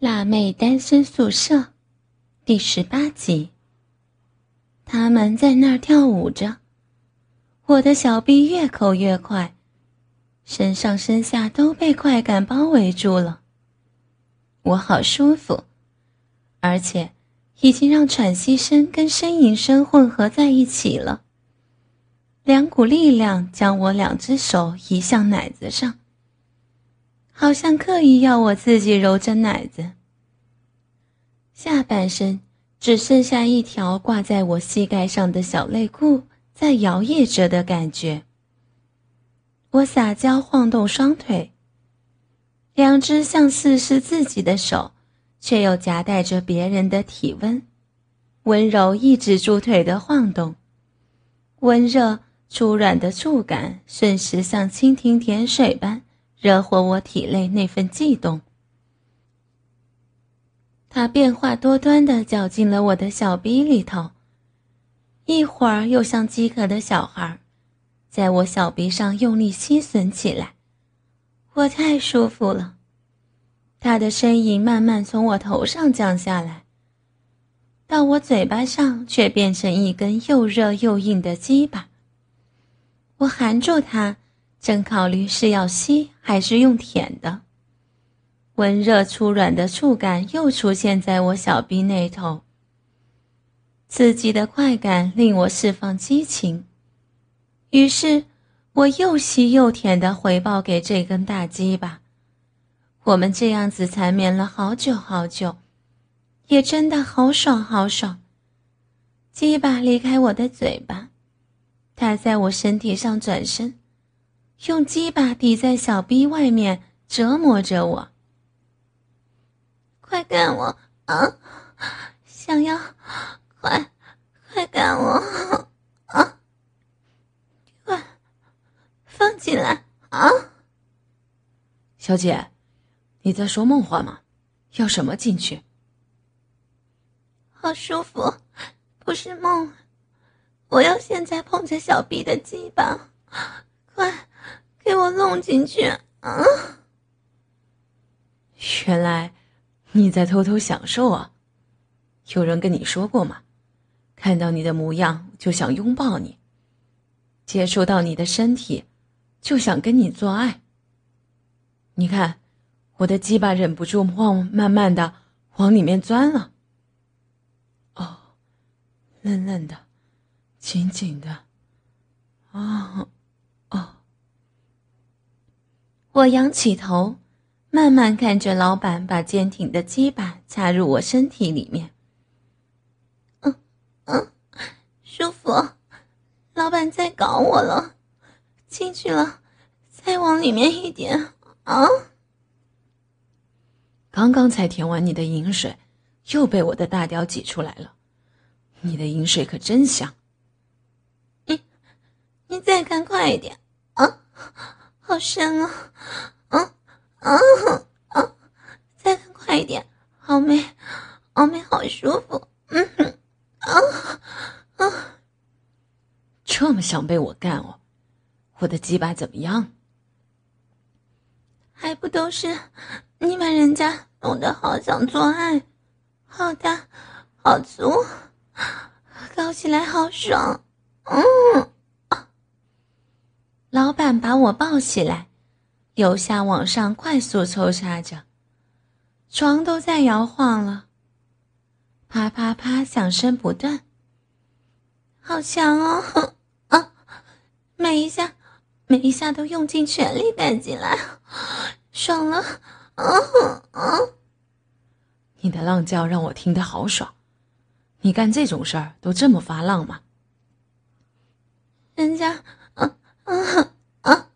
辣妹单身宿舍，第十八集。他们在那儿跳舞着，我的小臂越扣越快，身上身下都被快感包围住了。我好舒服，而且已经让喘息声跟呻吟声混合在一起了。两股力量将我两只手移向奶子上。好像刻意要我自己揉着奶子，下半身只剩下一条挂在我膝盖上的小内裤在摇曳着的感觉。我撒娇晃动双腿，两只像似是自己的手，却又夹带着别人的体温，温柔抑制住腿的晃动，温热粗软的触感瞬时像蜻蜓点水般。惹火我体内那份悸动，他变化多端的搅进了我的小逼里头，一会儿又像饥渴的小孩，在我小臂上用力吸吮起来，我太舒服了。他的身影慢慢从我头上降下来，到我嘴巴上，却变成一根又热又硬的鸡巴。我含住他。正考虑是要吸还是用舔的，温热粗软的触感又出现在我小臂那头。刺激的快感令我释放激情，于是我又吸又舔的回报给这根大鸡巴。我们这样子缠绵了好久好久，也真的好爽好爽。鸡巴离开我的嘴巴，它在我身体上转身。用鸡巴抵在小逼外面折磨着我，快干我啊！想要，快，快干我啊！快，放进来啊！小姐，你在说梦话吗？要什么进去？好舒服，不是梦，我要现在碰着小逼的鸡巴，快！给我弄进去啊！原来你在偷偷享受啊！有人跟你说过吗？看到你的模样就想拥抱你，接触到你的身体就想跟你做爱。你看，我的鸡巴忍不住往慢慢的往里面钻了。哦，嫩嫩的，紧紧的，啊。我仰起头，慢慢看着老板把坚挺的鸡巴插入我身体里面。嗯嗯，舒服。老板在搞我了，进去了，再往里面一点啊！刚刚才舔完你的饮水，又被我的大屌挤出来了。你的饮水可真香。你，你再看快一点啊！好深啊！啊啊啊！再看快一点，好美，好美，好舒服。嗯哼，啊啊！这么想被我干哦？我的鸡巴怎么样？还不都是你把人家弄得好想做爱，好大，好粗，搞起来好爽。嗯。老板把我抱起来，由下往上快速抽插着，床都在摇晃了，啪啪啪响声不断。好强哦！啊，每一下，每一下都用尽全力干进来，爽了！啊啊！你的浪叫让我听得好爽，你干这种事儿都这么发浪吗？人家。啊啊！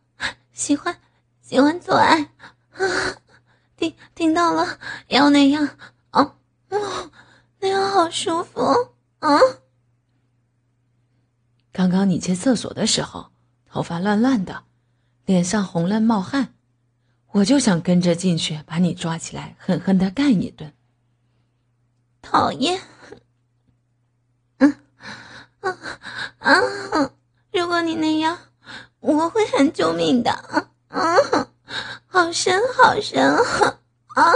喜欢喜欢做爱，啊，听听到了，要那样啊，那样好舒服啊！刚刚你去厕所的时候，头发乱乱的，脸上红了冒汗，我就想跟着进去把你抓起来，狠狠的干一顿。讨厌！嗯啊啊！如果你那样。我会喊救命的啊！啊，好深好深啊！啊！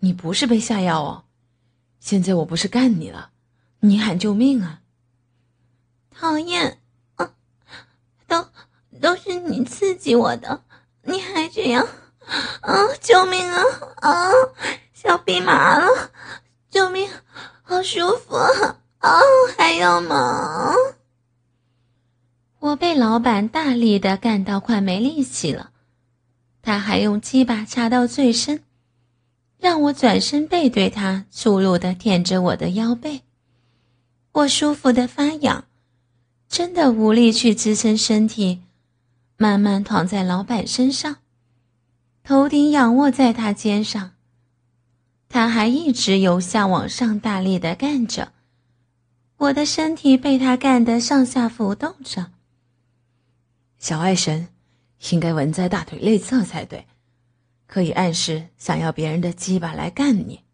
你不是被下药哦？现在我不是干你了，你喊救命啊！讨厌，啊，都都是你刺激我的，你还这样，啊！救命啊！啊！小臂麻了，救命！好舒服啊！啊，还要吗？我被老板大力的干到快没力气了，他还用鸡巴插到最深，让我转身背对他，粗鲁的舔着我的腰背。我舒服的发痒，真的无力去支撑身体，慢慢躺在老板身上，头顶仰卧在他肩上。他还一直由下往上大力的干着，我的身体被他干得上下浮动着。小爱神，应该纹在大腿内侧才对，可以暗示想要别人的鸡巴来干你。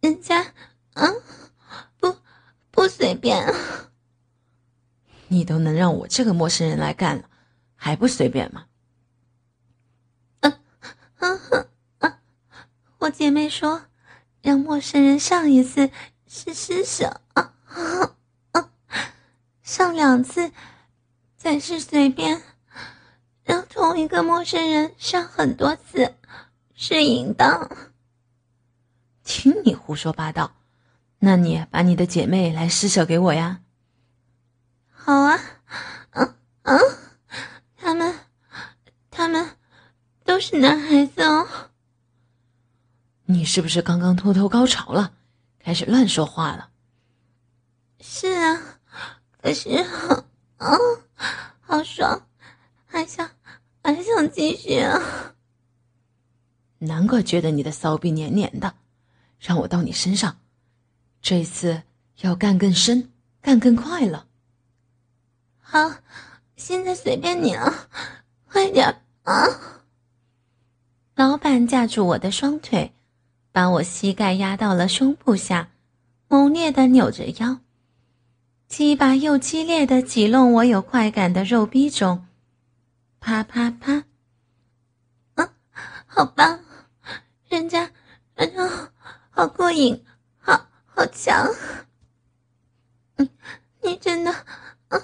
人家，啊，不，不随便。你都能让我这个陌生人来干了，还不随便吗？嗯，嗯哼，嗯，我姐妹说，让陌生人上一次是施舍，啊，啊，上两次。再是随便让同一个陌生人上很多次是淫荡。听你胡说八道，那你把你的姐妹来施舍给我呀？好啊，嗯嗯，他们他们都是男孩子哦。你是不是刚刚偷偷高潮了，开始乱说话了？是啊，可是，嗯。好爽，还想还想继续啊！难怪觉得你的骚逼黏黏的，让我到你身上，这次要干更深，干更快了。好，现在随便你了，快点啊！老板架住我的双腿，把我膝盖压到了胸部下，猛烈的扭着腰。鸡巴又激烈的挤弄我有快感的肉逼中，啪啪啪，啊，好棒！人家，人家好过瘾，好好强！你你真的，啊，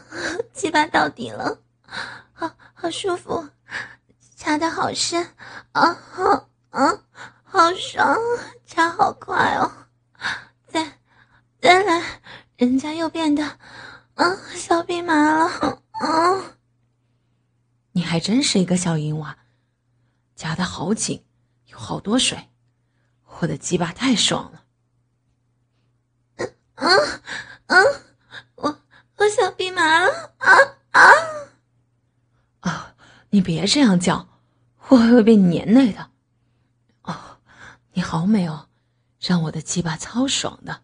鸡巴到底了，好好舒服，插的好深，啊好啊，好爽，插好快哦，再再来。人家又变得，啊，小兵麻了，啊！你还真是一个小淫娃，夹的好紧，有好多水，我的鸡巴太爽了。啊啊！我我小兵麻了，啊啊！啊！你别这样叫，我会被你粘累的。哦，你好美哦，让我的鸡巴超爽的。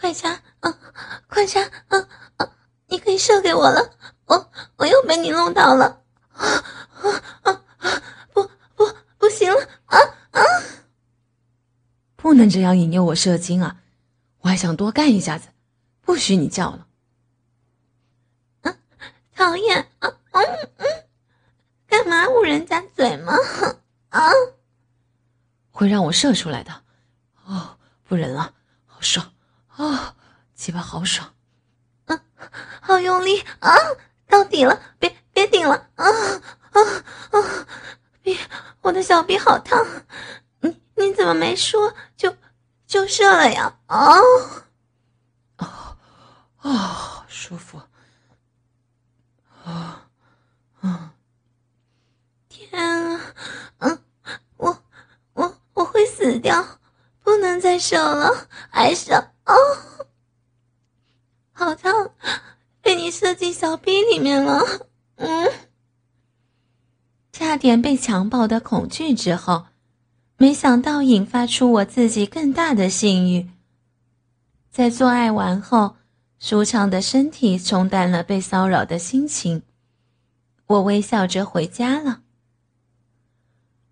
快插，嗯，快插，嗯嗯，你可以射给我了，我我又被你弄到了，啊啊啊啊！不不不行了，啊啊！不能这样引诱我射精啊！我还想多干一下子，不许你叫了。啊，讨厌，啊嗯嗯，干嘛捂人家嘴吗？啊！会让我射出来的，哦，不忍了，好爽。哦，鸡巴好爽，嗯，好用力啊！到底了，别别顶了啊啊啊！别，我的小臂好烫，你你怎么没说就就射了呀？啊哦哦，舒服啊啊！天啊，嗯，我我我会死掉，不能再射了，还射。哦，好烫，被你射进小臂里面了。嗯，差点被强暴的恐惧之后，没想到引发出我自己更大的性欲。在做爱完后，舒畅的身体冲淡了被骚扰的心情，我微笑着回家了。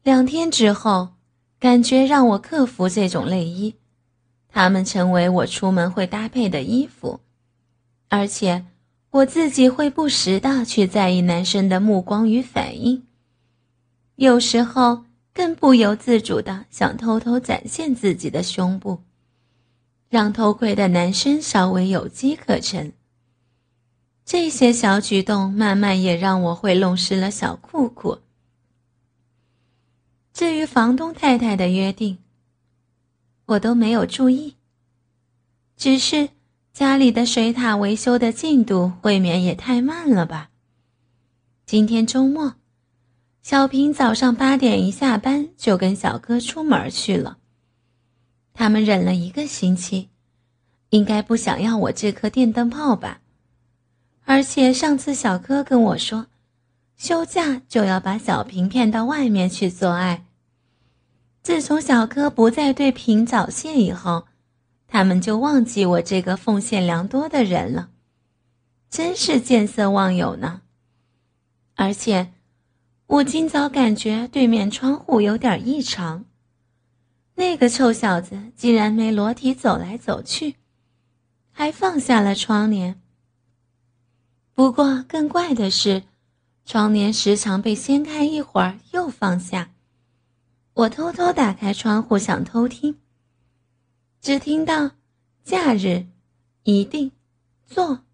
两天之后，感觉让我克服这种内衣。他们成为我出门会搭配的衣服，而且我自己会不时的去在意男生的目光与反应。有时候更不由自主的想偷偷展现自己的胸部，让偷窥的男生稍微有机可乘。这些小举动慢慢也让我会弄湿了小裤裤。至于房东太太的约定，我都没有注意。只是家里的水塔维修的进度未免也太慢了吧？今天周末，小平早上八点一下班就跟小哥出门去了。他们忍了一个星期，应该不想要我这颗电灯泡吧？而且上次小哥跟我说，休假就要把小平骗到外面去做爱。自从小柯不再对平早谢以后，他们就忘记我这个奉献良多的人了，真是见色忘友呢。而且，我今早感觉对面窗户有点异常，那个臭小子竟然没裸体走来走去，还放下了窗帘。不过更怪的是，窗帘时常被掀开一会儿又放下。我偷偷打开窗户想偷听，只听到“假日”“一定”“做”“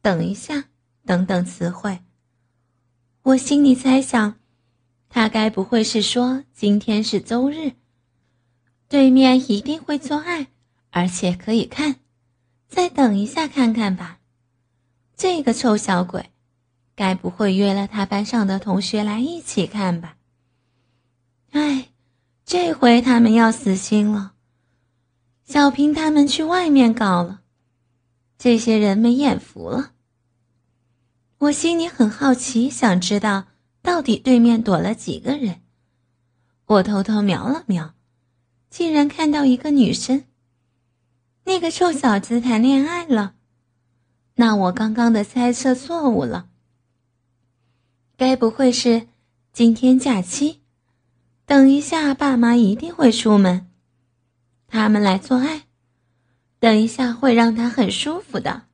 等一下”等等词汇。我心里猜想，他该不会是说今天是周日，对面一定会做爱，而且可以看，再等一下看看吧。这个臭小鬼，该不会约了他班上的同学来一起看吧？唉，这回他们要死心了。小平他们去外面搞了，这些人没眼福了。我心里很好奇，想知道到底对面躲了几个人。我偷偷瞄了瞄，竟然看到一个女生。那个臭小子谈恋爱了。那我刚刚的猜测错误了。该不会是今天假期？等一下，爸妈一定会出门，他们来做爱，等一下会让他很舒服的。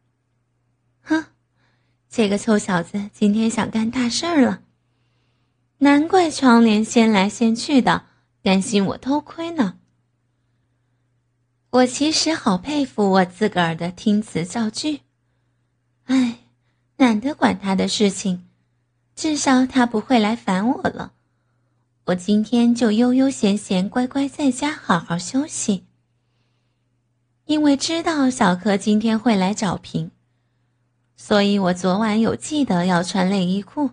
哼，这个臭小子今天想干大事儿了，难怪窗帘掀来掀去的，担心我偷窥呢。我其实好佩服我自个儿的听词造句。唉，懒得管他的事情，至少他不会来烦我了。我今天就悠悠闲闲、乖乖在家好好休息。因为知道小柯今天会来找平，所以我昨晚有记得要穿内衣裤。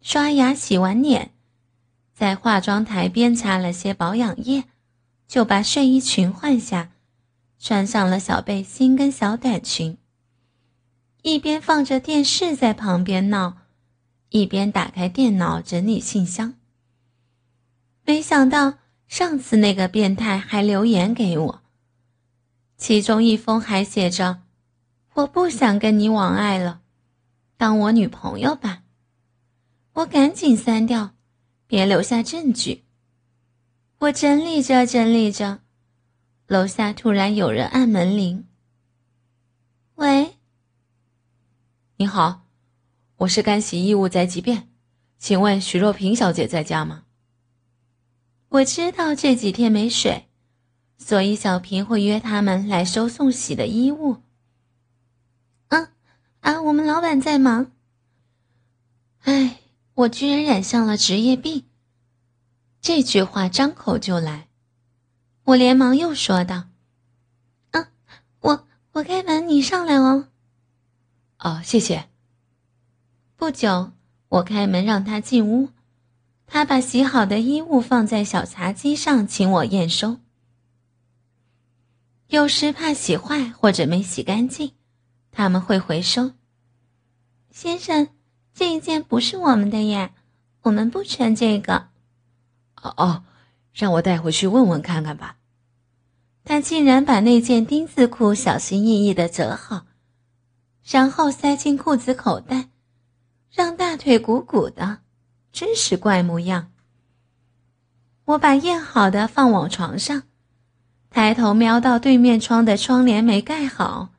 刷牙、洗完脸，在化妆台边擦了些保养液，就把睡衣裙换下，穿上了小背心跟小短裙。一边放着电视在旁边闹，一边打开电脑整理信箱。没想到上次那个变态还留言给我，其中一封还写着：“我不想跟你往爱了，当我女朋友吧。”我赶紧删掉，别留下证据。我整理着整理着，楼下突然有人按门铃。喂。你好，我是干洗衣物宅急便，请问许若萍小姐在家吗？我知道这几天没水，所以小平会约他们来收送洗的衣物。嗯，啊，我们老板在忙。唉，我居然染上了职业病。这句话张口就来，我连忙又说道：“嗯，我我开门，你上来哦。”哦，谢谢。不久，我开门让他进屋，他把洗好的衣物放在小茶几上，请我验收。有时怕洗坏或者没洗干净，他们会回收。先生，这一件不是我们的呀，我们不穿这个。哦哦，让我带回去问问看看吧。他竟然把那件丁字裤小心翼翼的折好。然后塞进裤子口袋，让大腿鼓鼓的，真是怪模样。我把验好的放往床上，抬头瞄到对面窗的窗帘没盖好。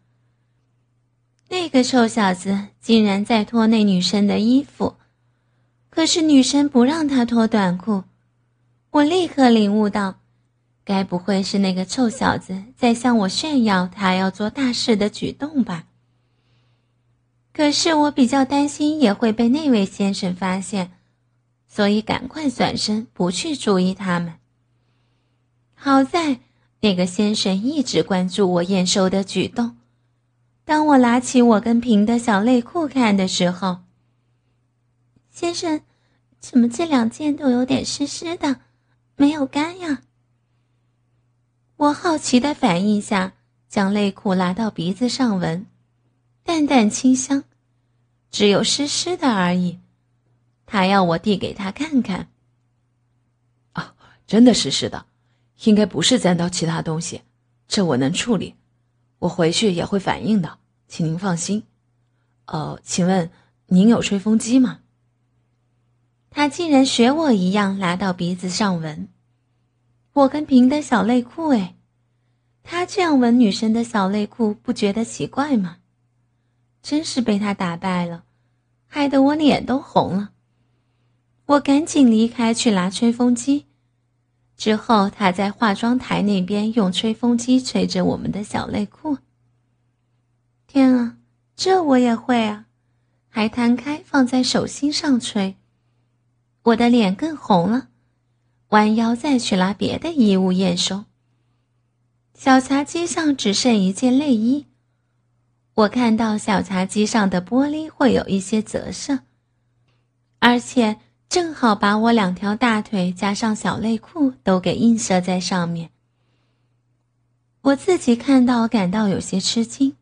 那个臭小子竟然在脱那女生的衣服，可是女生不让他脱短裤，我立刻领悟到，该不会是那个臭小子在向我炫耀他要做大事的举动吧？可是我比较担心也会被那位先生发现，所以赶快转身不去注意他们。好在那个先生一直关注我验收的举动。当我拿起我跟平的小内裤看的时候，先生，怎么这两件都有点湿湿的，没有干呀？我好奇的反应下，将内裤拿到鼻子上闻，淡淡清香，只有湿湿的而已。他要我递给他看看。啊，真的是湿的，应该不是沾到其他东西，这我能处理。我回去也会反映的，请您放心。呃，请问您有吹风机吗？他竟然学我一样拿到鼻子上闻，我跟平的小内裤哎，他这样闻女生的小内裤不觉得奇怪吗？真是被他打败了，害得我脸都红了。我赶紧离开去拿吹风机。之后，他在化妆台那边用吹风机吹着我们的小内裤。天啊，这我也会啊！还摊开放在手心上吹，我的脸更红了。弯腰再去拿别的衣物验收。小茶几上只剩一件内衣，我看到小茶几上的玻璃会有一些折射，而且。正好把我两条大腿加上小内裤都给映射在上面。我自己看到感到有些吃惊，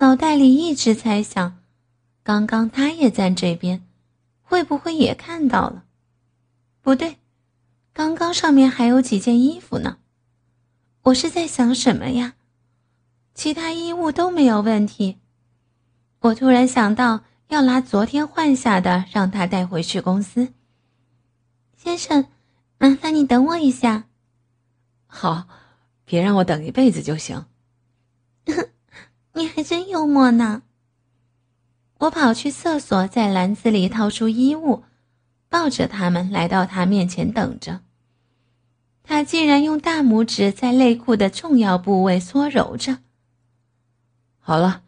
脑袋里一直猜想，刚刚他也在这边，会不会也看到了？不对，刚刚上面还有几件衣服呢。我是在想什么呀？其他衣物都没有问题。我突然想到。要拿昨天换下的，让他带回去公司。先生，麻烦你等我一下。好，别让我等一辈子就行。你还真幽默呢。我跑去厕所，在篮子里掏出衣物，抱着他们来到他面前等着。他竟然用大拇指在内裤的重要部位搓揉着。好了，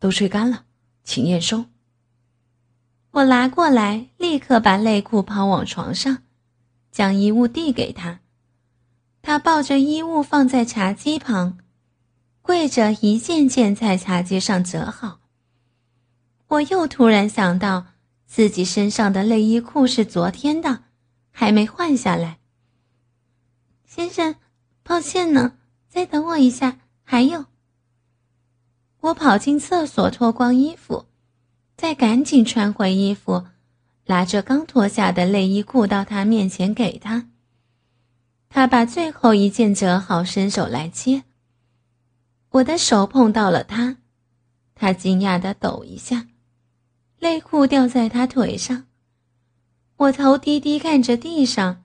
都吹干了，请验收。我拿过来，立刻把内裤抛往床上，将衣物递给他。他抱着衣物放在茶几旁，跪着一件件在茶几上折好。我又突然想到，自己身上的内衣裤是昨天的，还没换下来。先生，抱歉呢，再等我一下。还有，我跑进厕所脱光衣服。再赶紧穿回衣服，拿着刚脱下的内衣裤到他面前给他。他把最后一件折好，伸手来接。我的手碰到了他，他惊讶的抖一下，内裤掉在他腿上。我头低低看着地上，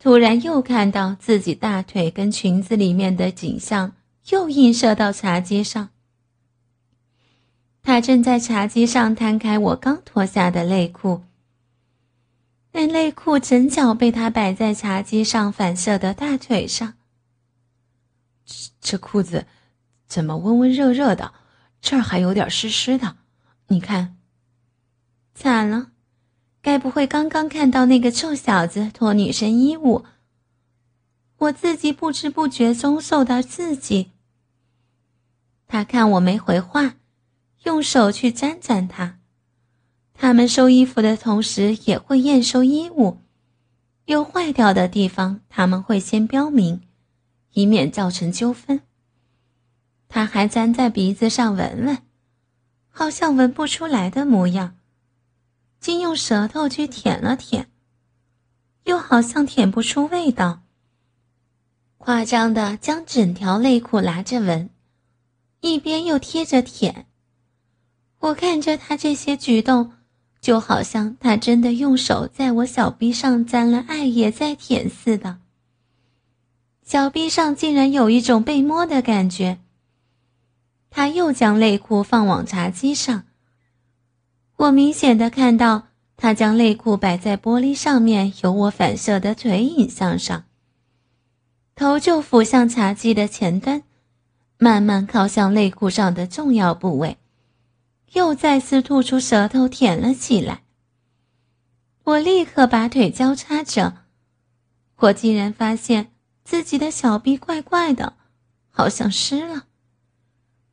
突然又看到自己大腿跟裙子里面的景象，又映射到茶几上。他正在茶几上摊开我刚脱下的内裤，那内裤整脚被他摆在茶几上反射的大腿上。这这裤子怎么温温热热的？这儿还有点湿湿的，你看。惨了，该不会刚刚看到那个臭小子脱女生衣物，我自己不知不觉中受到刺激。他看我没回话。用手去沾沾它，他们收衣服的同时也会验收衣物，有坏掉的地方他们会先标明，以免造成纠纷。他还粘在鼻子上闻闻，好像闻不出来的模样，竟用舌头去舔了舔，又好像舔不出味道，夸张的将整条内裤拿着闻，一边又贴着舔。我看着他这些举动，就好像他真的用手在我小臂上沾了艾叶在舔似的。小臂上竟然有一种被摸的感觉。他又将内裤放往茶几上，我明显的看到他将内裤摆在玻璃上面由我反射的腿影像上，头就俯向茶几的前端，慢慢靠向内裤上的重要部位，又再次吐出舌头舔了起来。我立刻把腿交叉着，我竟然发现自己的小臂怪怪的，好像湿了。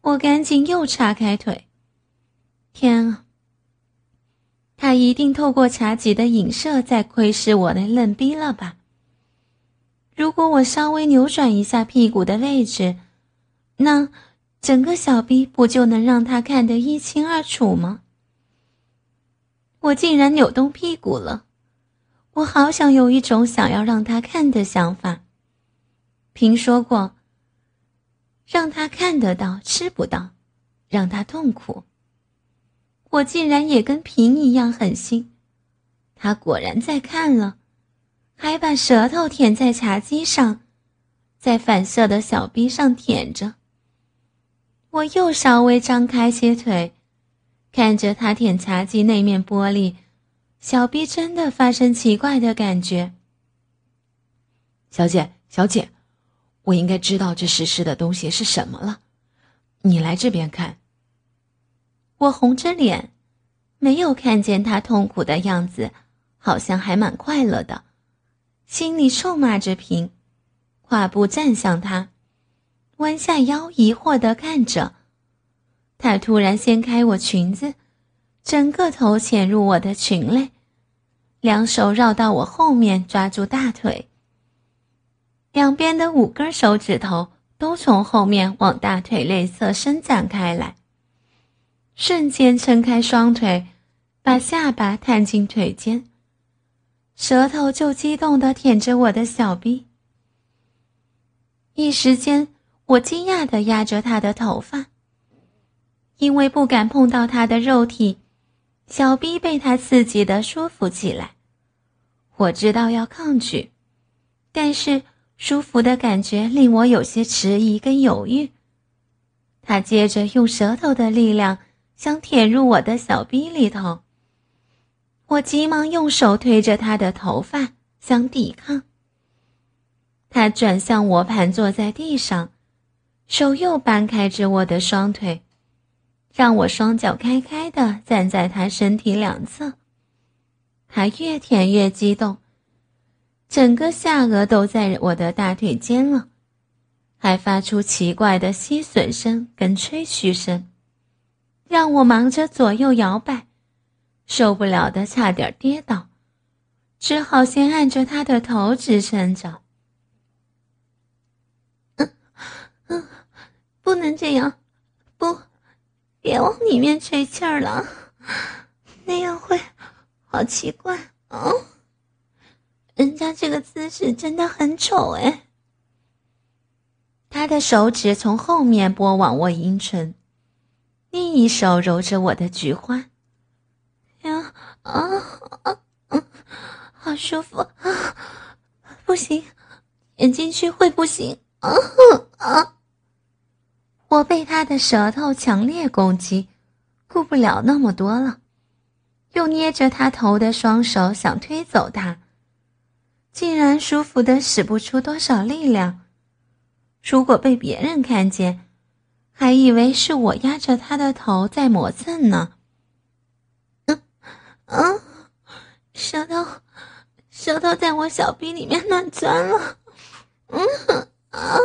我赶紧又叉开腿。天啊！他一定透过茶几的影射在窥视我的嫩逼了吧？如果我稍微扭转一下屁股的位置，那整个小逼不就能让他看得一清二楚吗？我竟然扭动屁股了，我好想有一种想要让他看的想法。评说过，让他看得到吃不到，让他痛苦。我竟然也跟平一样狠心，他果然在看了，还把舌头舔在茶几上，在反射的小臂上舔着。我又稍微张开些腿。看着他舔茶几那面玻璃，小臂真的发生奇怪的感觉。小姐，小姐，我应该知道这湿湿的东西是什么了。你来这边看。我红着脸，没有看见他痛苦的样子，好像还蛮快乐的，心里臭骂着平，跨步站向他，弯下腰疑惑的看着。他突然掀开我裙子，整个头潜入我的裙内，两手绕到我后面抓住大腿，两边的五根手指头都从后面往大腿内侧伸展开来，瞬间撑开双腿，把下巴探进腿间，舌头就激动地舔着我的小臂。一时间，我惊讶地压着他的头发。因为不敢碰到他的肉体，小臂被他刺激的舒服起来。我知道要抗拒，但是舒服的感觉令我有些迟疑跟犹豫。他接着用舌头的力量想舔入我的小臂里头，我急忙用手推着他的头发想抵抗。他转向我，盘坐在地上，手又掰开着我的双腿。让我双脚开开的站在他身体两侧，他越舔越激动，整个下颚都在我的大腿间了，还发出奇怪的吸吮声跟吹嘘声，让我忙着左右摇摆，受不了的差点跌倒，只好先按着他的头支撑着。嗯嗯，不能这样，不。别往里面吹气儿了，那样会好奇怪哦。人家这个姿势真的很丑哎。他的手指从后面拨往我阴唇，另一手揉着我的菊花。呀啊啊！好舒服啊！不行，点进去会不行啊啊！我被他的舌头强烈攻击，顾不了那么多了，又捏着他头的双手想推走他，竟然舒服的使不出多少力量。如果被别人看见，还以为是我压着他的头在磨蹭呢。嗯嗯，舌头，舌头在我小臂里面乱钻了。嗯，啊